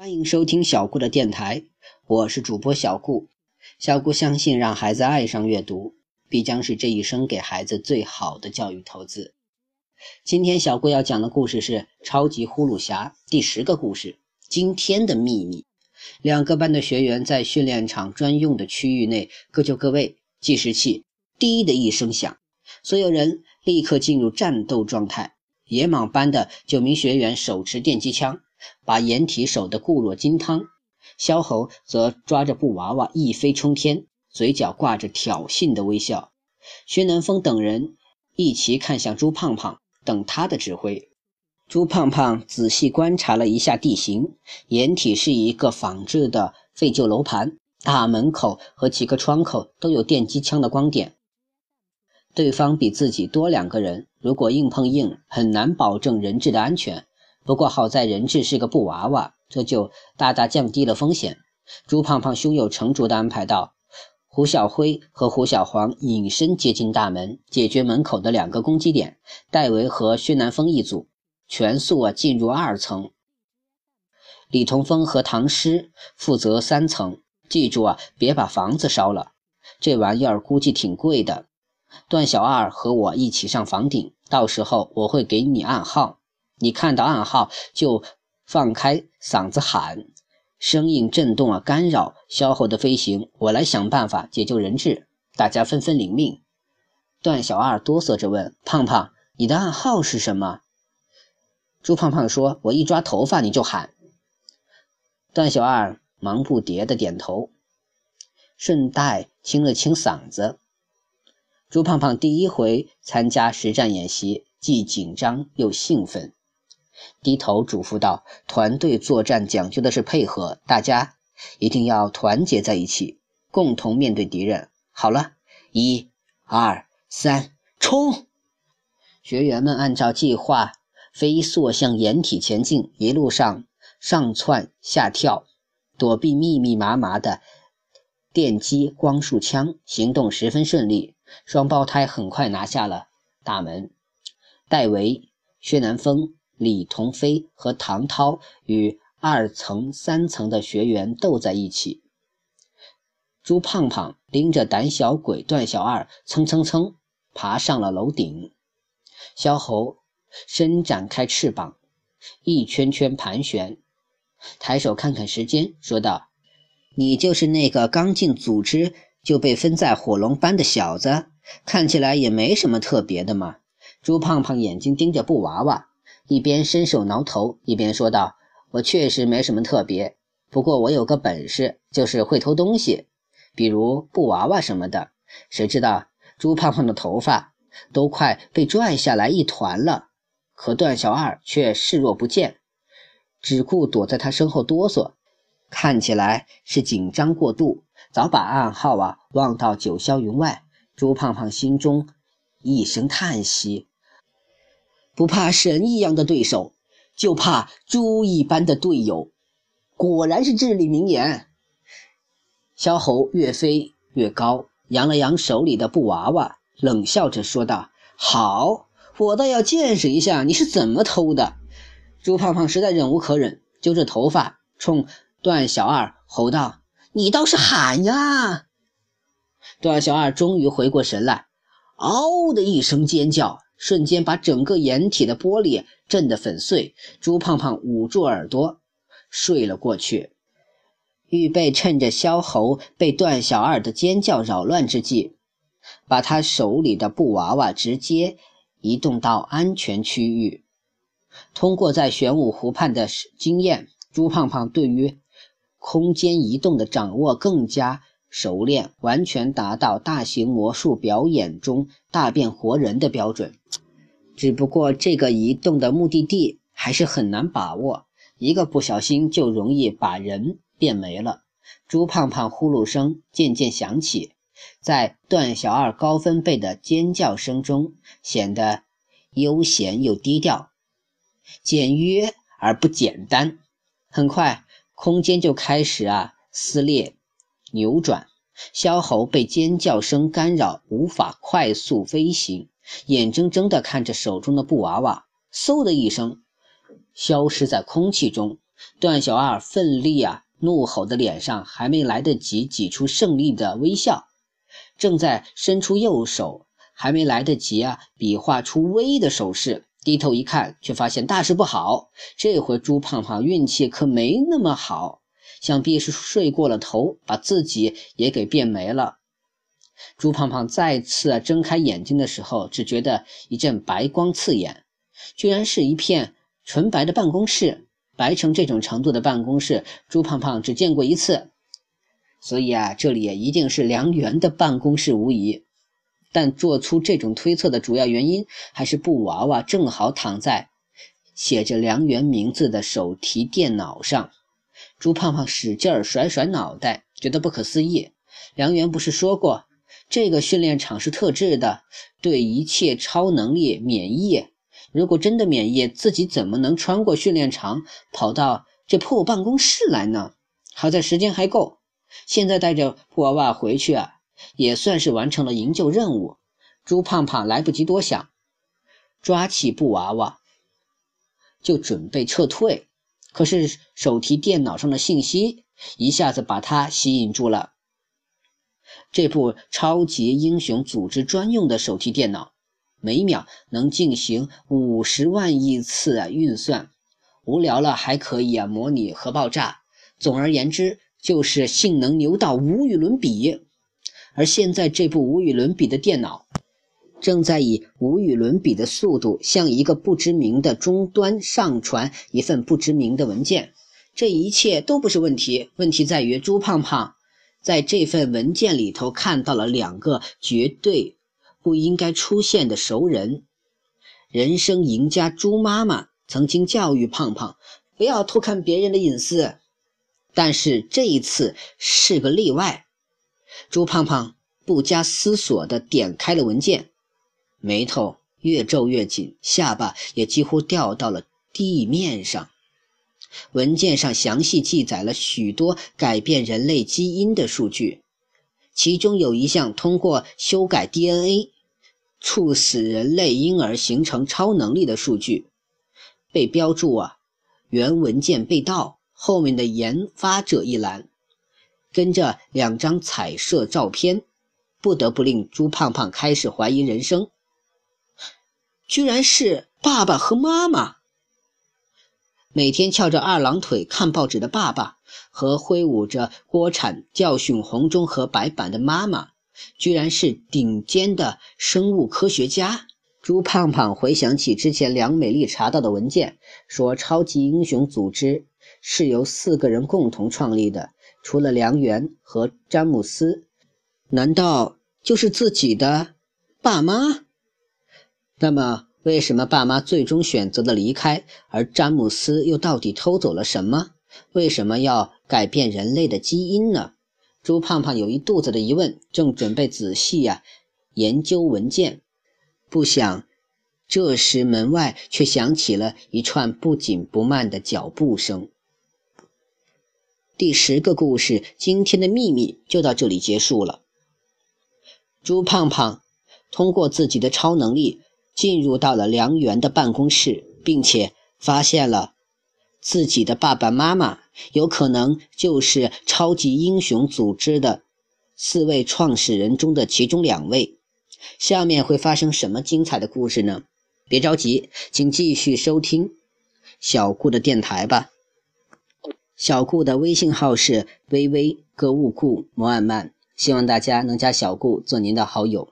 欢迎收听小顾的电台，我是主播小顾。小顾相信，让孩子爱上阅读，必将是这一生给孩子最好的教育投资。今天小顾要讲的故事是《超级呼噜侠》第十个故事：惊天的秘密。两个班的学员在训练场专用的区域内各就各位，计时器“滴”的一声响，所有人立刻进入战斗状态。野莽班的九名学员手持电击枪。把掩体守得固若金汤，萧侯则抓着布娃娃一飞冲天，嘴角挂着挑衅的微笑。薛南风等人一齐看向朱胖胖，等他的指挥。朱胖胖仔细观察了一下地形，掩体是一个仿制的废旧楼盘，大门口和几个窗口都有电击枪的光点。对方比自己多两个人，如果硬碰硬，很难保证人质的安全。不过好在人质是个布娃娃，这就大大降低了风险。朱胖胖胸有成竹地安排道：“胡小辉和胡小黄隐身接近大门，解决门口的两个攻击点。戴维和薛南风一组全速啊进入二层。李同峰和唐诗负责三层。记住啊，别把房子烧了，这玩意儿估计挺贵的。段小二和我一起上房顶，到时候我会给你暗号。”你看到暗号就放开嗓子喊，声音震动啊，干扰萧后的飞行。我来想办法解救人质。大家纷纷领命。段小二哆嗦着问：“胖胖，你的暗号是什么？”朱胖胖说：“我一抓头发你就喊。”段小二忙不迭的点头，顺带清了清嗓子。朱胖胖第一回参加实战演习，既紧张又兴奋。低头嘱咐道：“团队作战讲究的是配合，大家一定要团结在一起，共同面对敌人。”好了，一、二、三，冲！学员们按照计划飞速向掩体前进，一路上上窜下跳，躲避密密麻麻的电击光束枪，行动十分顺利。双胞胎很快拿下了大门。戴维、薛南风。李同飞和唐涛与二层、三层的学员斗在一起。朱胖胖拎着胆小鬼段小二，蹭蹭蹭爬上了楼顶。萧侯伸展开翅膀，一圈圈盘旋，抬手看看时间，说道：“你就是那个刚进组织就被分在火龙班的小子，看起来也没什么特别的嘛。”朱胖胖眼睛盯着布娃娃。一边伸手挠头，一边说道：“我确实没什么特别，不过我有个本事，就是会偷东西，比如布娃娃什么的。谁知道朱胖胖的头发都快被拽下来一团了，可段小二却视若不见，只顾躲在他身后哆嗦，看起来是紧张过度，早把暗号啊忘到九霄云外。朱胖胖心中一声叹息。”不怕神一样的对手，就怕猪一般的队友。果然是至理名言。萧侯越飞越高，扬了扬手里的布娃娃，冷笑着说道：“好，我倒要见识一下你是怎么偷的。”朱胖胖实在忍无可忍，揪着头发冲段小二吼道：“你倒是喊呀！”段小二终于回过神来，嗷的一声尖叫。瞬间把整个掩体的玻璃震得粉碎。朱胖胖捂住耳朵睡了过去，预备趁着萧侯被段小二的尖叫扰乱之际，把他手里的布娃娃直接移动到安全区域。通过在玄武湖畔的经验，朱胖胖对于空间移动的掌握更加。熟练，完全达到大型魔术表演中大变活人的标准。只不过这个移动的目的地还是很难把握，一个不小心就容易把人变没了。朱胖胖呼噜声渐渐响起，在段小二高分贝的尖叫声中，显得悠闲又低调，简约而不简单。很快，空间就开始啊撕裂。扭转，萧侯被尖叫声干扰，无法快速飞行，眼睁睁地看着手中的布娃娃嗖的一声消失在空气中，段小二奋力啊，怒吼的脸上还没来得及挤出胜利的微笑，正在伸出右手，还没来得及啊，比划出威的手势，低头一看，却发现大事不好。这回朱胖胖运气可没那么好，想必是睡过了头，把自己也给变没了。朱胖胖再次睁开眼睛的时候，只觉得一阵白光刺眼，居然是一片纯白的办公室。白成这种程度的办公室，朱胖胖只见过一次，所以啊，这里也一定是梁园的办公室无疑。但做出这种推测的主要原因，还是布娃娃正好躺在写着梁园名字的手提电脑上。朱胖胖使劲儿甩甩脑袋，觉得不可思议。梁园不是说过？这个训练场是特制的，对一切超能力免疫。如果真的免疫，自己怎么能穿过训练场跑到这破办公室来呢？好在时间还够，现在带着布娃娃回去啊，也算是完成了营救任务。朱胖胖来不及多想，抓起布娃娃就准备撤退，可是手提电脑上的信息一下子把他吸引住了。这部超级英雄组织专用的手提电脑，每秒能进行五十万亿次啊运算。无聊了还可以啊模拟核爆炸。总而言之，就是性能牛到无与伦比。而现在这部无与伦比的电脑，正在以无与伦比的速度向一个不知名的终端上传一份不知名的文件。这一切都不是问题，问题在于朱胖胖。在这份文件里头看到了两个绝对不应该出现的熟人。人生赢家猪妈妈曾经教育胖胖不要偷看别人的隐私，但是这一次是个例外。猪胖胖不加思索地点开了文件，眉头越皱越紧，下巴也几乎掉到了地面上。文件上详细记载了许多改变人类基因的数据，其中有一项通过修改 DNA 促使人类婴儿形成超能力的数据，被标注啊，原文件被盗，后面的研发者一栏跟着两张彩色照片，不得不令朱胖胖开始怀疑人生，居然是爸爸和妈妈。每天翘着二郎腿看报纸的爸爸和挥舞着锅铲教训红中和白板的妈妈，居然是顶尖的生物科学家。朱胖胖回想起之前梁美丽查到的文件，说超级英雄组织是由四个人共同创立的，除了梁元和詹姆斯，难道就是自己的爸妈？那么？为什么爸妈最终选择了离开，而詹姆斯又到底偷走了什么？为什么要改变人类的基因呢？朱胖胖有一肚子的疑问，正准备仔细呀研究文件，不想这时门外却响起了一串不紧不慢的脚步声。第十个故事，今天的秘密就到这里结束了。朱胖胖通过自己的超能力。进入到了梁园的办公室，并且发现了自己的爸爸妈妈，有可能就是超级英雄组织的四位创始人中的其中两位。下面会发生什么精彩的故事呢？别着急，请继续收听小顾的电台吧。小顾的微信号是微微歌物顾摩尔曼，希望大家能加小顾做您的好友。